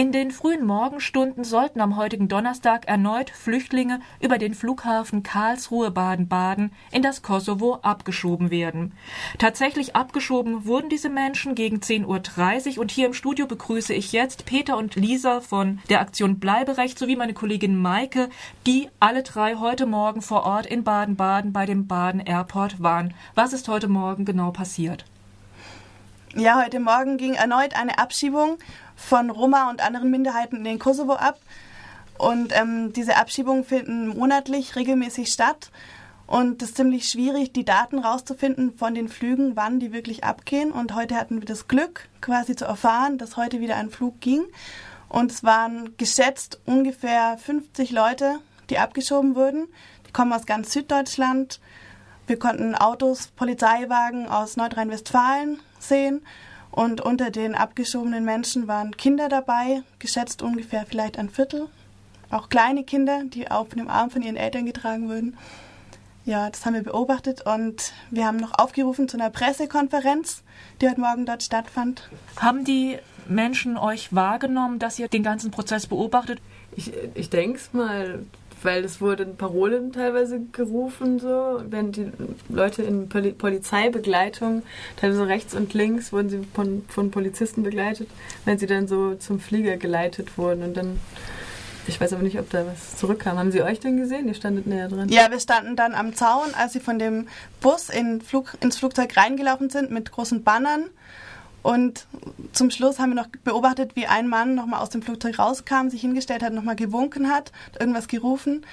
In den frühen Morgenstunden sollten am heutigen Donnerstag erneut Flüchtlinge über den Flughafen Karlsruhe Baden-Baden in das Kosovo abgeschoben werden. Tatsächlich abgeschoben wurden diese Menschen gegen 10.30 Uhr und hier im Studio begrüße ich jetzt Peter und Lisa von der Aktion Bleiberecht sowie meine Kollegin Maike, die alle drei heute Morgen vor Ort in Baden-Baden bei dem Baden Airport waren. Was ist heute Morgen genau passiert? Ja, heute Morgen ging erneut eine Abschiebung von Roma und anderen Minderheiten in den Kosovo ab. Und ähm, diese Abschiebungen finden monatlich regelmäßig statt. Und es ist ziemlich schwierig, die Daten rauszufinden von den Flügen, wann die wirklich abgehen. Und heute hatten wir das Glück, quasi zu erfahren, dass heute wieder ein Flug ging. Und es waren geschätzt ungefähr 50 Leute, die abgeschoben wurden. Die kommen aus ganz Süddeutschland. Wir konnten Autos, Polizeiwagen aus Nordrhein-Westfalen sehen. Und unter den abgeschobenen Menschen waren Kinder dabei, geschätzt ungefähr vielleicht ein Viertel. Auch kleine Kinder, die auf dem Arm von ihren Eltern getragen wurden. Ja, das haben wir beobachtet und wir haben noch aufgerufen zu einer Pressekonferenz, die heute Morgen dort stattfand. Haben die Menschen euch wahrgenommen, dass ihr den ganzen Prozess beobachtet? Ich, ich denke es mal, weil es wurden Parolen teilweise gerufen, so, wenn die Leute in Poli Polizeibegleitung, teilweise rechts und links wurden sie von, von Polizisten begleitet, wenn sie dann so zum Flieger geleitet wurden und dann ich weiß aber nicht, ob da was zurückkam. Haben Sie euch denn gesehen? Ihr standet näher dran. Ja, wir standen dann am Zaun, als sie von dem Bus in Flug, ins Flugzeug reingelaufen sind mit großen Bannern und zum Schluss haben wir noch beobachtet, wie ein Mann nochmal aus dem Flugzeug rauskam, sich hingestellt hat, nochmal gewunken hat, irgendwas gerufen.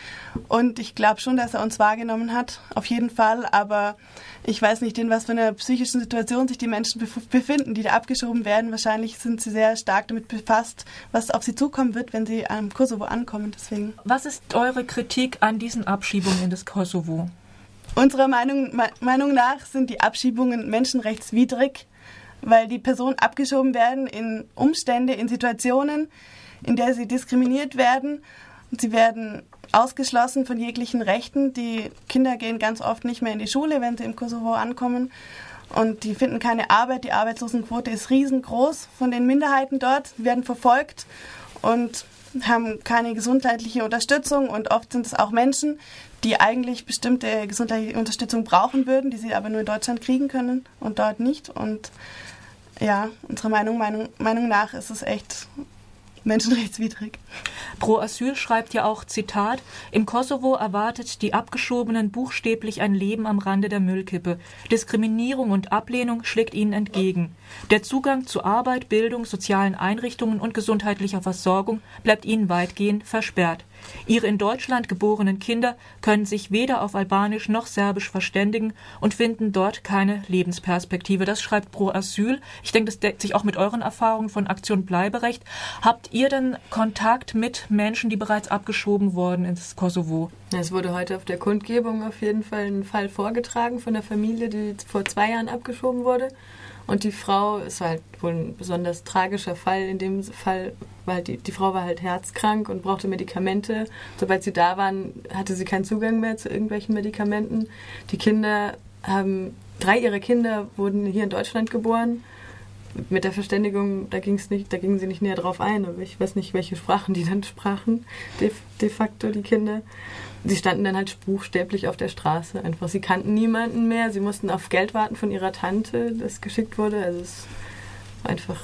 Und ich glaube schon, dass er uns wahrgenommen hat, auf jeden Fall. Aber ich weiß nicht, in was für einer psychischen Situation sich die Menschen befinden, die da abgeschoben werden. Wahrscheinlich sind sie sehr stark damit befasst, was auf sie zukommen wird, wenn sie am Kosovo ankommen. Deswegen. Was ist eure Kritik an diesen Abschiebungen in das Kosovo? Unserer Meinung, Meinung nach sind die Abschiebungen menschenrechtswidrig weil die Personen abgeschoben werden in Umstände, in Situationen, in der sie diskriminiert werden. Sie werden ausgeschlossen von jeglichen Rechten. Die Kinder gehen ganz oft nicht mehr in die Schule, wenn sie im Kosovo ankommen. Und die finden keine Arbeit. Die Arbeitslosenquote ist riesengroß von den Minderheiten dort. Sie werden verfolgt und haben keine gesundheitliche Unterstützung. Und oft sind es auch Menschen, die eigentlich bestimmte gesundheitliche Unterstützung brauchen würden, die sie aber nur in Deutschland kriegen können und dort nicht. Und ja, unserer Meinung, Meinung, Meinung nach ist es echt menschenrechtswidrig. Pro Asyl schreibt ja auch, Zitat, im Kosovo erwartet die Abgeschobenen buchstäblich ein Leben am Rande der Müllkippe. Diskriminierung und Ablehnung schlägt ihnen entgegen. Der Zugang zu Arbeit, Bildung, sozialen Einrichtungen und gesundheitlicher Versorgung bleibt ihnen weitgehend versperrt. Ihre in Deutschland geborenen Kinder können sich weder auf Albanisch noch Serbisch verständigen und finden dort keine Lebensperspektive. Das schreibt Pro Asyl. Ich denke, das deckt sich auch mit euren Erfahrungen von Aktion Bleiberecht. Habt ihr denn Kontakt mit Menschen, die bereits abgeschoben wurden ins Kosovo? Es wurde heute auf der Kundgebung auf jeden Fall ein Fall vorgetragen von der Familie, die vor zwei Jahren abgeschoben wurde. Und die Frau, es war halt wohl ein besonders tragischer Fall in dem Fall, weil die, die Frau war halt herzkrank und brauchte Medikamente. Sobald sie da waren, hatte sie keinen Zugang mehr zu irgendwelchen Medikamenten. Die Kinder haben, drei ihrer Kinder wurden hier in Deutschland geboren. Mit der Verständigung, da ging es nicht, da gingen sie nicht näher drauf ein, ich weiß nicht, welche Sprachen die dann sprachen, de, de facto die Kinder sie standen dann halt buchstäblich auf der Straße einfach. Sie kannten niemanden mehr, sie mussten auf Geld warten von ihrer Tante, das geschickt wurde. Also es einfach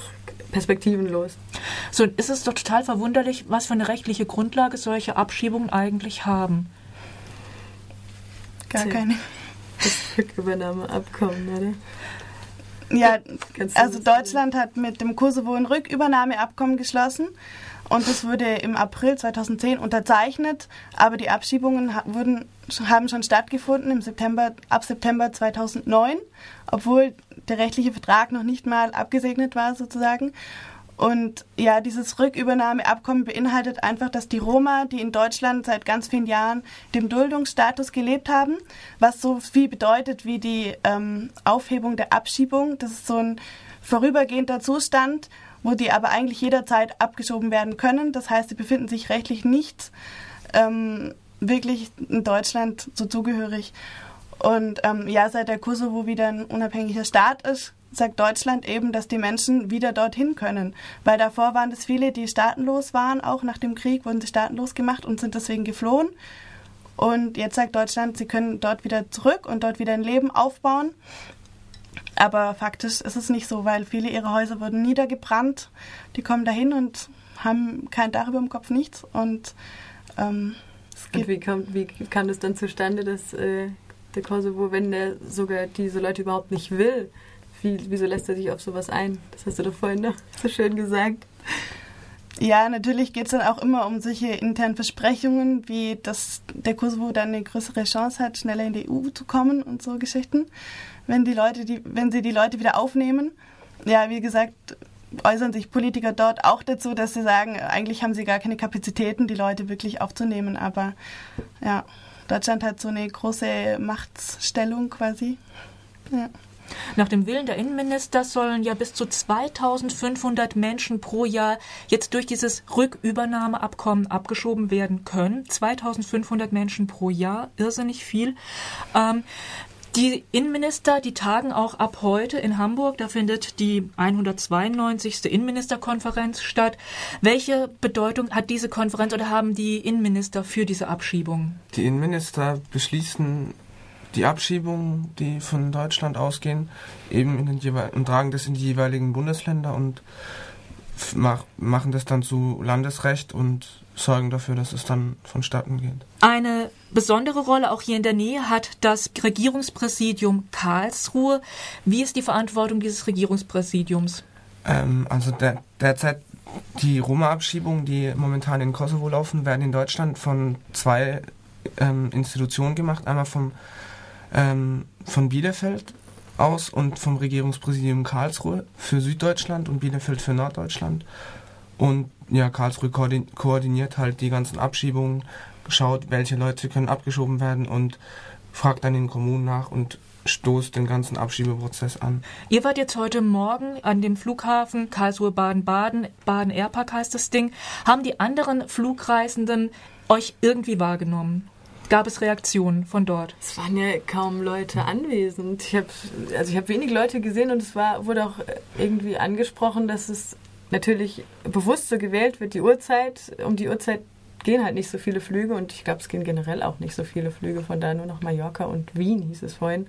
perspektivenlos. So, ist es doch total verwunderlich, was für eine rechtliche Grundlage solche Abschiebungen eigentlich haben. Gar keine. Das Rückübernahmeabkommen, oder? Ja, also Deutschland hat mit dem Kosovo ein Rückübernahmeabkommen geschlossen und das wurde im April 2010 unterzeichnet, aber die Abschiebungen wurden, haben schon stattgefunden im September, ab September 2009, obwohl der rechtliche Vertrag noch nicht mal abgesegnet war sozusagen. Und ja, dieses Rückübernahmeabkommen beinhaltet einfach, dass die Roma, die in Deutschland seit ganz vielen Jahren dem Duldungsstatus gelebt haben, was so viel bedeutet wie die ähm, Aufhebung der Abschiebung, das ist so ein vorübergehender Zustand, wo die aber eigentlich jederzeit abgeschoben werden können. Das heißt, sie befinden sich rechtlich nicht ähm, wirklich in Deutschland so zugehörig. Und ähm, ja, seit der Kosovo wieder ein unabhängiger Staat ist, sagt Deutschland eben, dass die Menschen wieder dorthin können. Weil davor waren es viele, die staatenlos waren, auch nach dem Krieg wurden sie staatenlos gemacht und sind deswegen geflohen. Und jetzt sagt Deutschland, sie können dort wieder zurück und dort wieder ein Leben aufbauen. Aber faktisch ist es nicht so, weil viele ihrer Häuser wurden niedergebrannt. Die kommen dahin und haben kein Dach über dem Kopf, nichts. Und, ähm, und wie, kommt, wie kam das dann zustande, dass äh, der Kosovo, wenn der sogar diese Leute überhaupt nicht will, wie, wieso lässt er sich auf sowas ein? Das hast du doch vorhin noch so schön gesagt. Ja, natürlich geht es dann auch immer um solche internen Versprechungen, wie dass der Kosovo dann eine größere Chance hat, schneller in die EU zu kommen und so Geschichten, wenn die Leute, die, wenn sie die Leute wieder aufnehmen. Ja, wie gesagt, äußern sich Politiker dort auch dazu, dass sie sagen, eigentlich haben sie gar keine Kapazitäten, die Leute wirklich aufzunehmen. Aber ja, Deutschland hat so eine große Machtstellung quasi. Ja. Nach dem Willen der Innenminister sollen ja bis zu 2500 Menschen pro Jahr jetzt durch dieses Rückübernahmeabkommen abgeschoben werden können. 2500 Menschen pro Jahr, irrsinnig viel. Ähm, die Innenminister, die tagen auch ab heute in Hamburg. Da findet die 192. Innenministerkonferenz statt. Welche Bedeutung hat diese Konferenz oder haben die Innenminister für diese Abschiebung? Die Innenminister beschließen die Abschiebungen, die von Deutschland ausgehen, eben in den und tragen das in die jeweiligen Bundesländer und mach, machen das dann zu Landesrecht und sorgen dafür, dass es dann vonstatten geht. Eine besondere Rolle auch hier in der Nähe hat das Regierungspräsidium Karlsruhe. Wie ist die Verantwortung dieses Regierungspräsidiums? Ähm, also der, derzeit die Roma-Abschiebungen, die momentan in Kosovo laufen, werden in Deutschland von zwei ähm, Institutionen gemacht. Einmal vom ähm, von Bielefeld aus und vom Regierungspräsidium Karlsruhe für Süddeutschland und Bielefeld für Norddeutschland. Und ja, Karlsruhe koordiniert halt die ganzen Abschiebungen, schaut, welche Leute können abgeschoben werden und fragt dann den Kommunen nach und stoßt den ganzen Abschiebeprozess an. Ihr wart jetzt heute Morgen an dem Flughafen Karlsruhe-Baden-Baden, Baden-Airpark heißt das Ding. Haben die anderen Flugreisenden euch irgendwie wahrgenommen? Gab es Reaktionen von dort? Es waren ja kaum Leute anwesend. Ich habe also ich wenig Leute gesehen und es war, wurde auch irgendwie angesprochen, dass es natürlich bewusst so gewählt wird, die Uhrzeit. Um die Uhrzeit gehen halt nicht so viele Flüge und ich glaube, es gehen generell auch nicht so viele Flüge, von da nur noch Mallorca und Wien hieß es vorhin.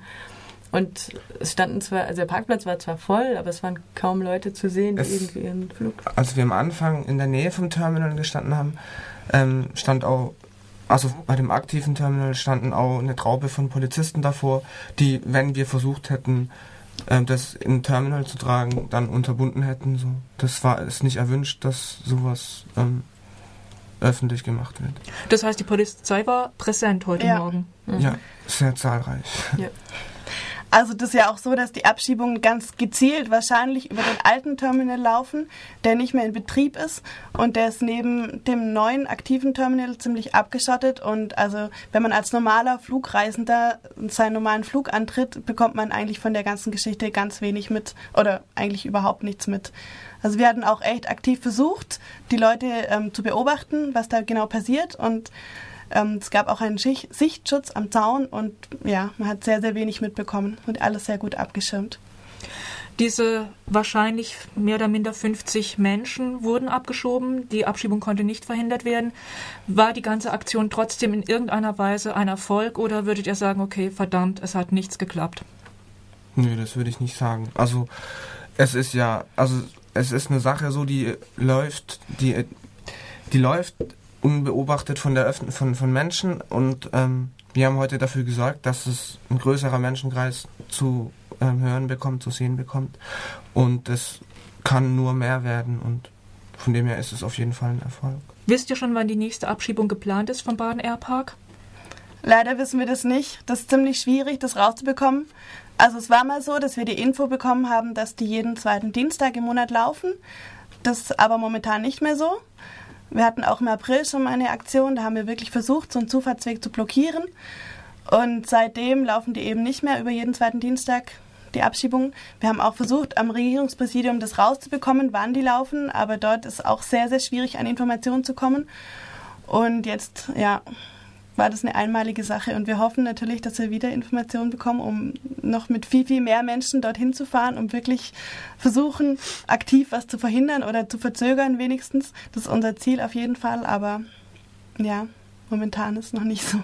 Und es standen zwar, also der Parkplatz war zwar voll, aber es waren kaum Leute zu sehen, die es, irgendwie ihren Flug. Als wir am Anfang in der Nähe vom Terminal gestanden haben, ähm, stand auch also bei dem aktiven Terminal standen auch eine Traube von Polizisten davor, die, wenn wir versucht hätten, ähm, das in Terminal zu tragen, dann unterbunden hätten. So. Das war es nicht erwünscht, dass sowas ähm, öffentlich gemacht wird. Das heißt, die Polizei war präsent heute ja. Morgen. Mhm. Ja, sehr zahlreich. Ja. Also das ist ja auch so, dass die Abschiebungen ganz gezielt wahrscheinlich über den alten Terminal laufen, der nicht mehr in Betrieb ist. Und der ist neben dem neuen aktiven Terminal ziemlich abgeschottet. Und also wenn man als normaler Flugreisender seinen normalen Flug antritt, bekommt man eigentlich von der ganzen Geschichte ganz wenig mit oder eigentlich überhaupt nichts mit. Also wir hatten auch echt aktiv versucht, die Leute ähm, zu beobachten, was da genau passiert. Und ähm, es gab auch einen Schicht Sichtschutz am Zaun und ja, man hat sehr, sehr wenig mitbekommen und alles sehr gut abgeschirmt. Diese wahrscheinlich mehr oder minder 50 Menschen wurden abgeschoben. Die Abschiebung konnte nicht verhindert werden. War die ganze Aktion trotzdem in irgendeiner Weise ein Erfolg oder würdet ihr sagen, okay, verdammt, es hat nichts geklappt? Nö, das würde ich nicht sagen. Also es ist ja, also es ist eine Sache so, die läuft, die, die läuft unbeobachtet von der Öffn von, von Menschen und ähm, wir haben heute dafür gesorgt, dass es ein größerer Menschenkreis zu ähm, hören bekommt, zu sehen bekommt und es kann nur mehr werden und von dem her ist es auf jeden Fall ein Erfolg. Wisst ihr schon, wann die nächste Abschiebung geplant ist vom Baden Airpark? Leider wissen wir das nicht. Das ist ziemlich schwierig, das rauszubekommen. Also es war mal so, dass wir die Info bekommen haben, dass die jeden zweiten Dienstag im Monat laufen. Das ist aber momentan nicht mehr so. Wir hatten auch im April schon mal eine Aktion, da haben wir wirklich versucht, so einen Zufahrtsweg zu blockieren. Und seitdem laufen die eben nicht mehr über jeden zweiten Dienstag die Abschiebungen. Wir haben auch versucht, am Regierungspräsidium das rauszubekommen, wann die laufen, aber dort ist auch sehr, sehr schwierig, an Informationen zu kommen. Und jetzt, ja, war das eine einmalige Sache und wir hoffen natürlich, dass wir wieder Informationen bekommen, um noch mit viel, viel mehr Menschen dorthin zu fahren, um wirklich versuchen, aktiv was zu verhindern oder zu verzögern wenigstens. Das ist unser Ziel auf jeden Fall, aber ja, momentan ist es noch nicht so.